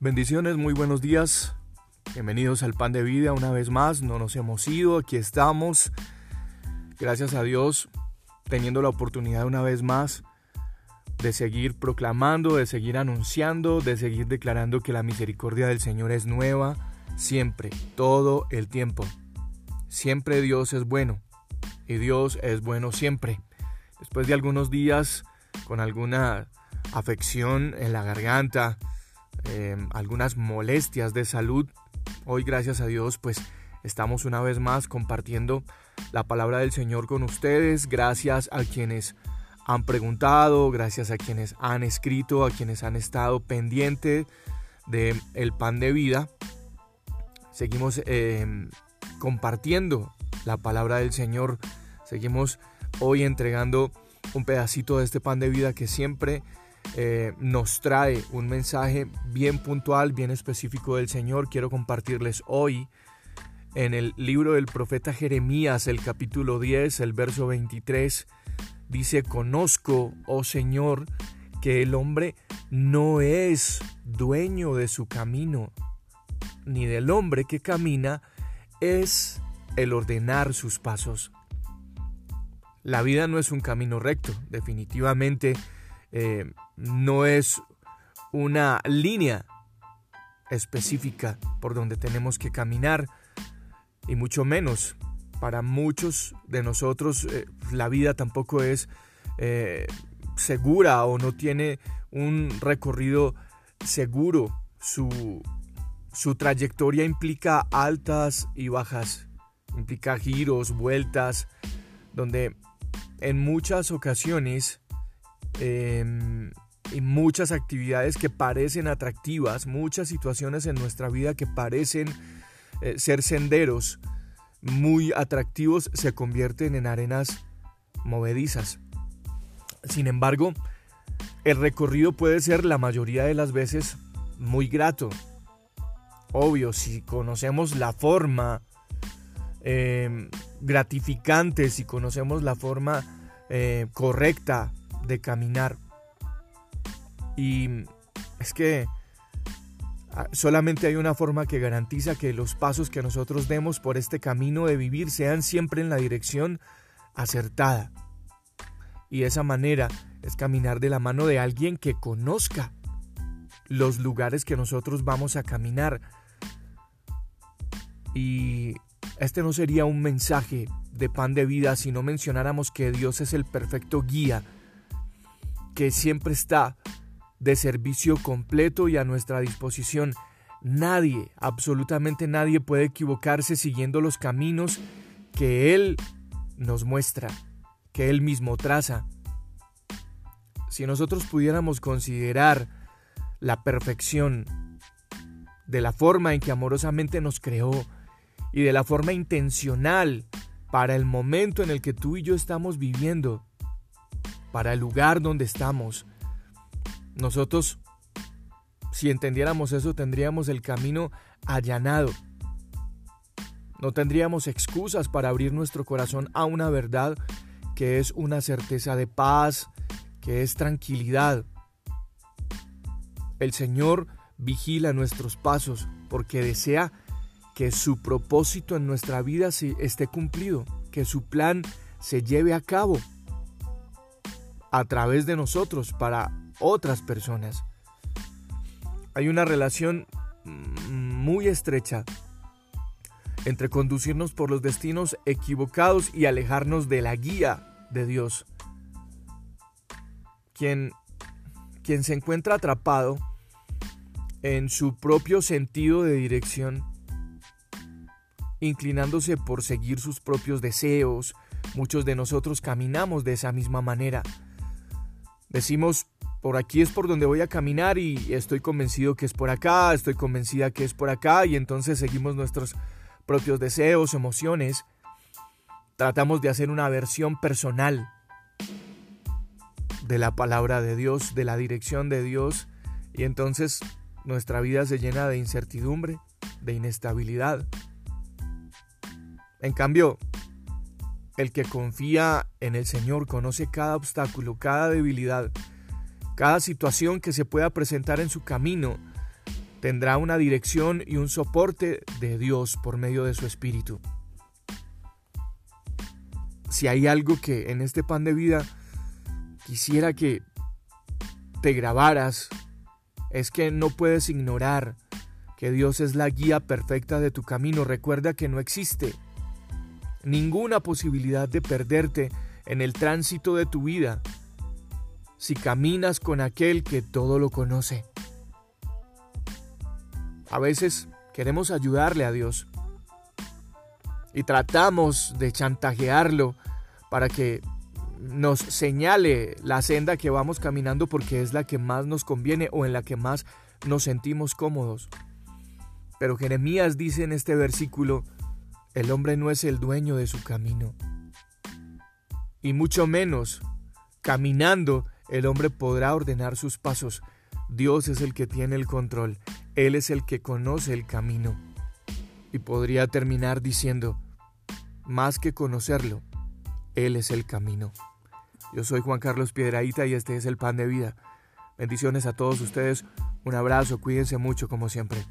Bendiciones, muy buenos días. Bienvenidos al Pan de Vida una vez más. No nos hemos ido, aquí estamos. Gracias a Dios, teniendo la oportunidad una vez más de seguir proclamando, de seguir anunciando, de seguir declarando que la misericordia del Señor es nueva, siempre, todo el tiempo. Siempre Dios es bueno y Dios es bueno siempre. Después de algunos días con alguna afección en la garganta, Em, algunas molestias de salud. Hoy, gracias a Dios, pues estamos una vez más compartiendo la palabra del Señor con ustedes. Gracias a quienes han preguntado, gracias a quienes han escrito, a quienes han estado pendientes de el pan de vida. Seguimos em, compartiendo la palabra del Señor. Seguimos hoy entregando un pedacito de este pan de vida que siempre eh, nos trae un mensaje bien puntual, bien específico del Señor. Quiero compartirles hoy en el libro del profeta Jeremías, el capítulo 10, el verso 23. Dice, conozco, oh Señor, que el hombre no es dueño de su camino, ni del hombre que camina es el ordenar sus pasos. La vida no es un camino recto, definitivamente eh, no es una línea específica por donde tenemos que caminar y mucho menos para muchos de nosotros eh, la vida tampoco es eh, segura o no tiene un recorrido seguro. Su, su trayectoria implica altas y bajas, implica giros, vueltas, donde en muchas ocasiones Em, y muchas actividades que parecen atractivas, muchas situaciones en nuestra vida que parecen eh, ser senderos muy atractivos se convierten en arenas movedizas. Sin embargo, el recorrido puede ser la mayoría de las veces muy grato. Obvio, si conocemos la forma em, gratificante, si conocemos la forma eh, correcta de caminar. Y es que ah, solamente hay una forma que garantiza que los pasos que nosotros demos por este camino de vivir sean siempre en la dirección acertada. Y esa manera es caminar de la mano de alguien que conozca los lugares que nosotros vamos a caminar. Y este no sería un mensaje de pan de vida si no mencionáramos que Dios es el perfecto guía que siempre está de servicio completo y a nuestra disposición. Nadie, absolutamente nadie puede equivocarse siguiendo los caminos que Él nos muestra, que Él mismo traza. Si nosotros pudiéramos considerar la perfección de la forma en que amorosamente nos creó y de la forma intencional para el momento en el que tú y yo estamos viviendo, para el lugar donde estamos. Nosotros, si entendiéramos eso, tendríamos el camino allanado. No tendríamos excusas para abrir nuestro corazón a una verdad que es una certeza de paz, que es tranquilidad. El Señor vigila nuestros pasos porque desea que su propósito en nuestra vida esté cumplido, que su plan se lleve a cabo a través de nosotros para otras personas. Hay una relación muy estrecha entre conducirnos por los destinos equivocados y alejarnos de la guía de Dios. Quien, quien se encuentra atrapado en su propio sentido de dirección, inclinándose por seguir sus propios deseos, muchos de nosotros caminamos de esa misma manera Decimos, por aquí es por donde voy a caminar y estoy convencido que es por acá, estoy convencida que es por acá y entonces seguimos nuestros propios deseos, emociones. Tratamos de hacer una versión personal de la palabra de Dios, de la dirección de Dios y entonces nuestra vida se llena de incertidumbre, de inestabilidad. En cambio, el que confía en el Señor conoce cada obstáculo, cada debilidad, cada situación que se pueda presentar en su camino tendrá una dirección y un soporte de Dios por medio de su Espíritu. Si hay algo que en este pan de vida quisiera que te grabaras, es que no puedes ignorar que Dios es la guía perfecta de tu camino. Recuerda que no existe ninguna posibilidad de perderte en el tránsito de tu vida si caminas con aquel que todo lo conoce. A veces queremos ayudarle a Dios y tratamos de chantajearlo para que nos señale la senda que vamos caminando porque es la que más nos conviene o en la que más nos sentimos cómodos. Pero Jeremías dice en este versículo, el hombre no es el dueño de su camino. Y mucho menos, caminando, el hombre podrá ordenar sus pasos. Dios es el que tiene el control. Él es el que conoce el camino. Y podría terminar diciendo, más que conocerlo, Él es el camino. Yo soy Juan Carlos Piedraíta y este es el pan de vida. Bendiciones a todos ustedes, un abrazo, cuídense mucho como siempre.